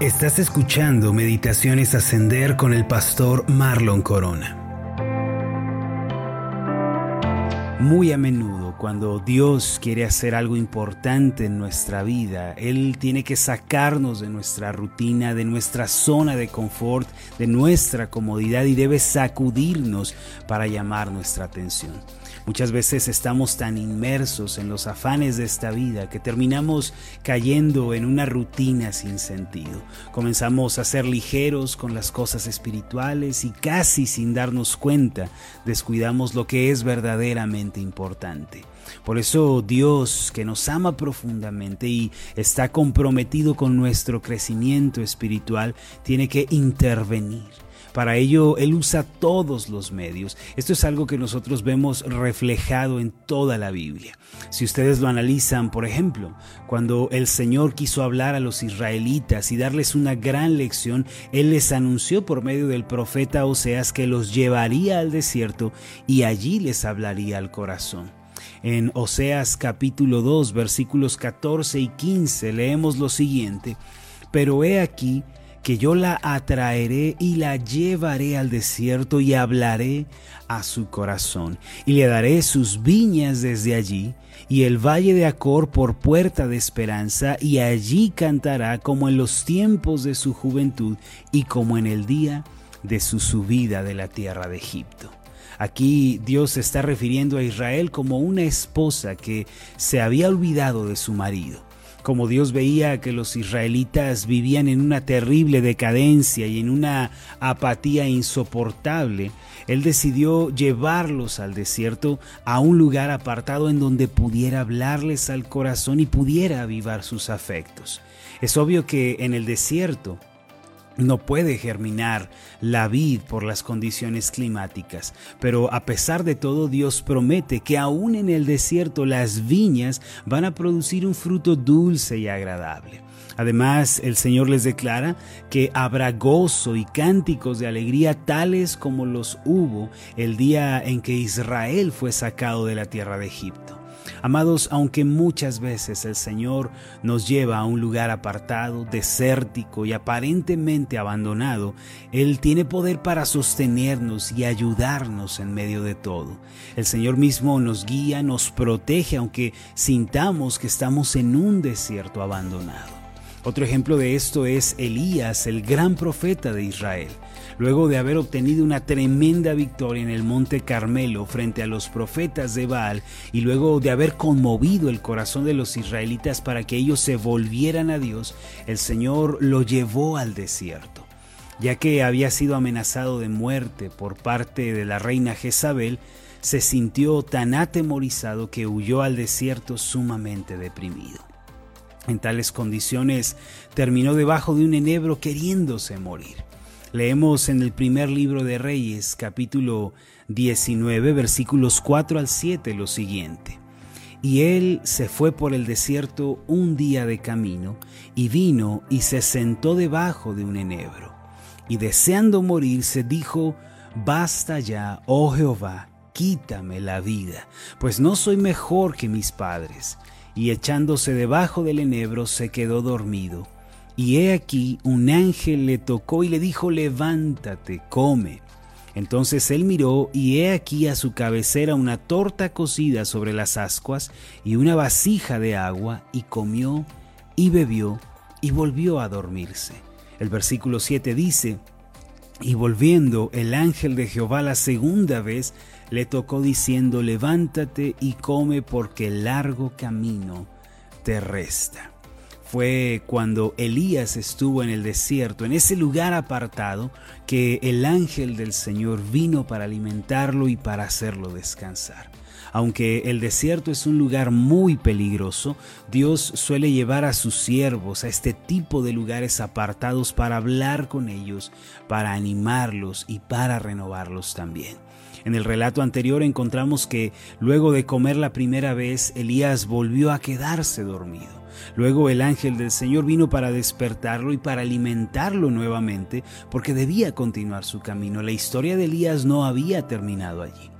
Estás escuchando Meditaciones Ascender con el pastor Marlon Corona. Muy a menudo, cuando Dios quiere hacer algo importante en nuestra vida, Él tiene que sacarnos de nuestra rutina, de nuestra zona de confort, de nuestra comodidad y debe sacudirnos para llamar nuestra atención. Muchas veces estamos tan inmersos en los afanes de esta vida que terminamos cayendo en una rutina sin sentido. Comenzamos a ser ligeros con las cosas espirituales y casi sin darnos cuenta descuidamos lo que es verdaderamente importante. Por eso Dios, que nos ama profundamente y está comprometido con nuestro crecimiento espiritual, tiene que intervenir para ello, Él usa todos los medios. Esto es algo que nosotros vemos reflejado en toda la Biblia. Si ustedes lo analizan, por ejemplo, cuando el Señor quiso hablar a los israelitas y darles una gran lección, Él les anunció por medio del profeta Oseas que los llevaría al desierto y allí les hablaría al corazón. En Oseas capítulo 2 versículos 14 y 15 leemos lo siguiente, pero he aquí que yo la atraeré y la llevaré al desierto y hablaré a su corazón, y le daré sus viñas desde allí, y el valle de Acor por puerta de esperanza, y allí cantará como en los tiempos de su juventud y como en el día de su subida de la tierra de Egipto. Aquí Dios está refiriendo a Israel como una esposa que se había olvidado de su marido como Dios veía que los israelitas vivían en una terrible decadencia y en una apatía insoportable, Él decidió llevarlos al desierto a un lugar apartado en donde pudiera hablarles al corazón y pudiera avivar sus afectos. Es obvio que en el desierto no puede germinar la vid por las condiciones climáticas, pero a pesar de todo Dios promete que aún en el desierto las viñas van a producir un fruto dulce y agradable. Además, el Señor les declara que habrá gozo y cánticos de alegría tales como los hubo el día en que Israel fue sacado de la tierra de Egipto. Amados, aunque muchas veces el Señor nos lleva a un lugar apartado, desértico y aparentemente abandonado, Él tiene poder para sostenernos y ayudarnos en medio de todo. El Señor mismo nos guía, nos protege, aunque sintamos que estamos en un desierto abandonado. Otro ejemplo de esto es Elías, el gran profeta de Israel. Luego de haber obtenido una tremenda victoria en el monte Carmelo frente a los profetas de Baal y luego de haber conmovido el corazón de los israelitas para que ellos se volvieran a Dios, el Señor lo llevó al desierto. Ya que había sido amenazado de muerte por parte de la reina Jezabel, se sintió tan atemorizado que huyó al desierto sumamente deprimido. En tales condiciones terminó debajo de un enebro queriéndose morir. Leemos en el primer libro de Reyes, capítulo 19, versículos 4 al 7, lo siguiente. Y él se fue por el desierto un día de camino, y vino y se sentó debajo de un enebro. Y deseando morir, se dijo, Basta ya, oh Jehová, quítame la vida, pues no soy mejor que mis padres y echándose debajo del enebro se quedó dormido. Y he aquí un ángel le tocó y le dijo, levántate, come. Entonces él miró y he aquí a su cabecera una torta cocida sobre las ascuas y una vasija de agua, y comió y bebió y volvió a dormirse. El versículo 7 dice, y volviendo el ángel de Jehová la segunda vez, le tocó diciendo, levántate y come porque el largo camino te resta. Fue cuando Elías estuvo en el desierto, en ese lugar apartado, que el ángel del Señor vino para alimentarlo y para hacerlo descansar. Aunque el desierto es un lugar muy peligroso, Dios suele llevar a sus siervos a este tipo de lugares apartados para hablar con ellos, para animarlos y para renovarlos también. En el relato anterior encontramos que luego de comer la primera vez, Elías volvió a quedarse dormido. Luego el ángel del Señor vino para despertarlo y para alimentarlo nuevamente, porque debía continuar su camino. La historia de Elías no había terminado allí.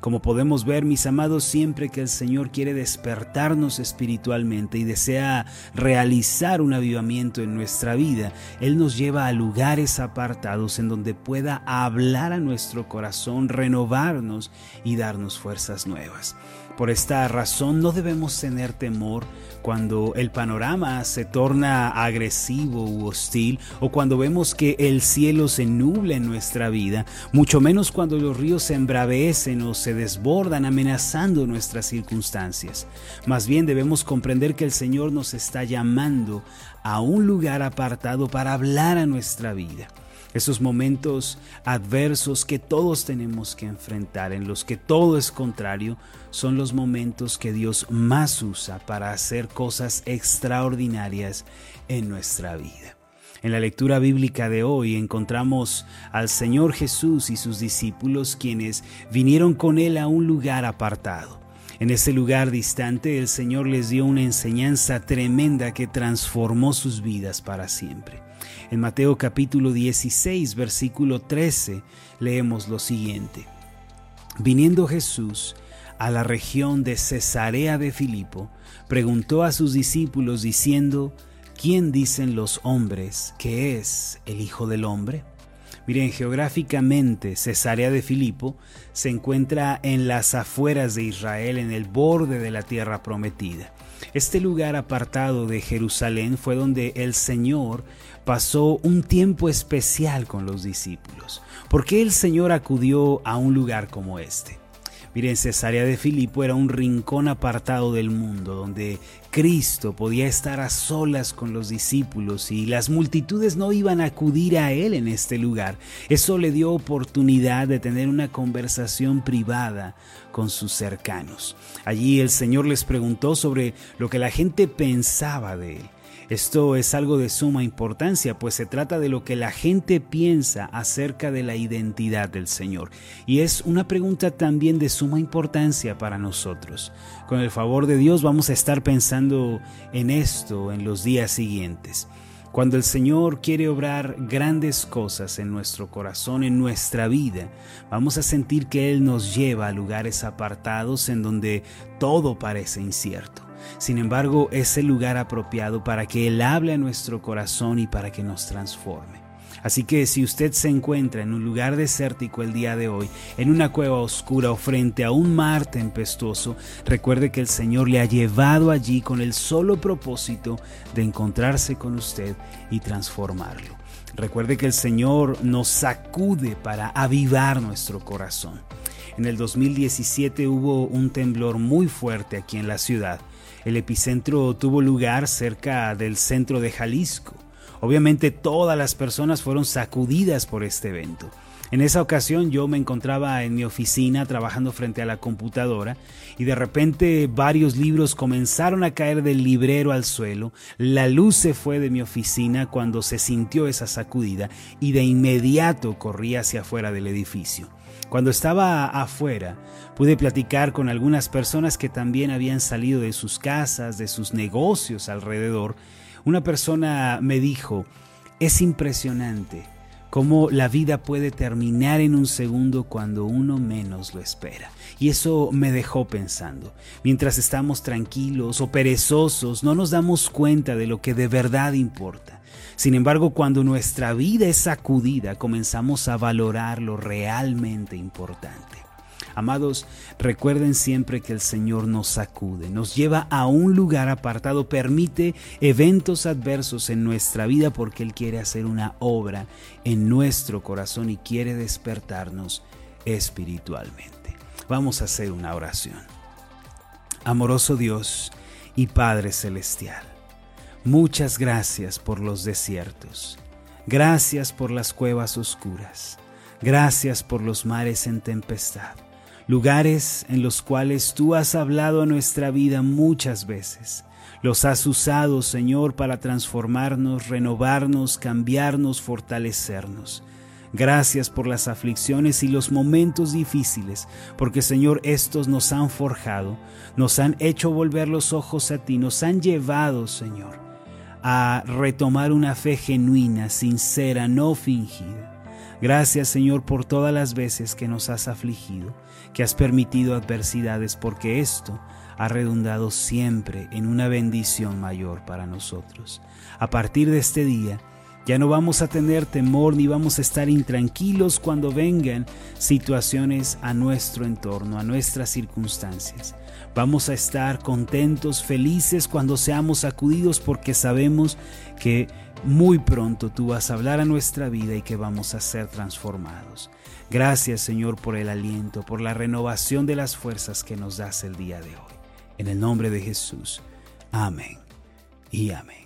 Como podemos ver, mis amados, siempre que el Señor quiere despertarnos espiritualmente y desea realizar un avivamiento en nuestra vida, Él nos lleva a lugares apartados en donde pueda hablar a nuestro corazón, renovarnos y darnos fuerzas nuevas. Por esta razón no debemos tener temor cuando el panorama se torna agresivo u hostil o cuando vemos que el cielo se nubla en nuestra vida, mucho menos cuando los ríos se embravecen se desbordan amenazando nuestras circunstancias. Más bien debemos comprender que el Señor nos está llamando a un lugar apartado para hablar a nuestra vida esos momentos adversos que todos tenemos que enfrentar, en los que todo es contrario, son los momentos que Dios más usa para hacer cosas extraordinarias en nuestra vida. En la lectura bíblica de hoy encontramos al Señor Jesús y sus discípulos quienes vinieron con Él a un lugar apartado. En ese lugar distante el Señor les dio una enseñanza tremenda que transformó sus vidas para siempre. En Mateo capítulo 16, versículo 13, leemos lo siguiente. Viniendo Jesús a la región de Cesarea de Filipo, preguntó a sus discípulos diciendo, ¿quién dicen los hombres que es el Hijo del Hombre? Miren, geográficamente Cesarea de Filipo se encuentra en las afueras de Israel, en el borde de la tierra prometida. Este lugar apartado de Jerusalén fue donde el Señor pasó un tiempo especial con los discípulos. ¿Por qué el Señor acudió a un lugar como este? Miren, Cesarea de Filipo era un rincón apartado del mundo donde Cristo podía estar a solas con los discípulos y las multitudes no iban a acudir a Él en este lugar. Eso le dio oportunidad de tener una conversación privada con sus cercanos. Allí el Señor les preguntó sobre lo que la gente pensaba de Él. Esto es algo de suma importancia, pues se trata de lo que la gente piensa acerca de la identidad del Señor. Y es una pregunta también de suma importancia para nosotros. Con el favor de Dios vamos a estar pensando en esto en los días siguientes. Cuando el Señor quiere obrar grandes cosas en nuestro corazón, en nuestra vida, vamos a sentir que Él nos lleva a lugares apartados en donde todo parece incierto. Sin embargo, es el lugar apropiado para que Él hable a nuestro corazón y para que nos transforme. Así que si usted se encuentra en un lugar desértico el día de hoy, en una cueva oscura o frente a un mar tempestuoso, recuerde que el Señor le ha llevado allí con el solo propósito de encontrarse con usted y transformarlo. Recuerde que el Señor nos sacude para avivar nuestro corazón. En el 2017 hubo un temblor muy fuerte aquí en la ciudad. El epicentro tuvo lugar cerca del centro de Jalisco. Obviamente todas las personas fueron sacudidas por este evento. En esa ocasión yo me encontraba en mi oficina trabajando frente a la computadora y de repente varios libros comenzaron a caer del librero al suelo. La luz se fue de mi oficina cuando se sintió esa sacudida y de inmediato corrí hacia afuera del edificio. Cuando estaba afuera, pude platicar con algunas personas que también habían salido de sus casas, de sus negocios alrededor. Una persona me dijo, es impresionante cómo la vida puede terminar en un segundo cuando uno menos lo espera. Y eso me dejó pensando. Mientras estamos tranquilos o perezosos, no nos damos cuenta de lo que de verdad importa. Sin embargo, cuando nuestra vida es sacudida, comenzamos a valorar lo realmente importante. Amados, recuerden siempre que el Señor nos sacude, nos lleva a un lugar apartado, permite eventos adversos en nuestra vida porque Él quiere hacer una obra en nuestro corazón y quiere despertarnos espiritualmente. Vamos a hacer una oración. Amoroso Dios y Padre Celestial. Muchas gracias por los desiertos. Gracias por las cuevas oscuras. Gracias por los mares en tempestad. Lugares en los cuales tú has hablado a nuestra vida muchas veces. Los has usado, Señor, para transformarnos, renovarnos, cambiarnos, fortalecernos. Gracias por las aflicciones y los momentos difíciles, porque Señor, estos nos han forjado, nos han hecho volver los ojos a ti, nos han llevado, Señor, a retomar una fe genuina, sincera, no fingida. Gracias Señor por todas las veces que nos has afligido, que has permitido adversidades, porque esto ha redundado siempre en una bendición mayor para nosotros. A partir de este día, ya no vamos a tener temor ni vamos a estar intranquilos cuando vengan situaciones a nuestro entorno, a nuestras circunstancias. Vamos a estar contentos, felices cuando seamos sacudidos porque sabemos que muy pronto tú vas a hablar a nuestra vida y que vamos a ser transformados. Gracias Señor por el aliento, por la renovación de las fuerzas que nos das el día de hoy. En el nombre de Jesús. Amén y amén.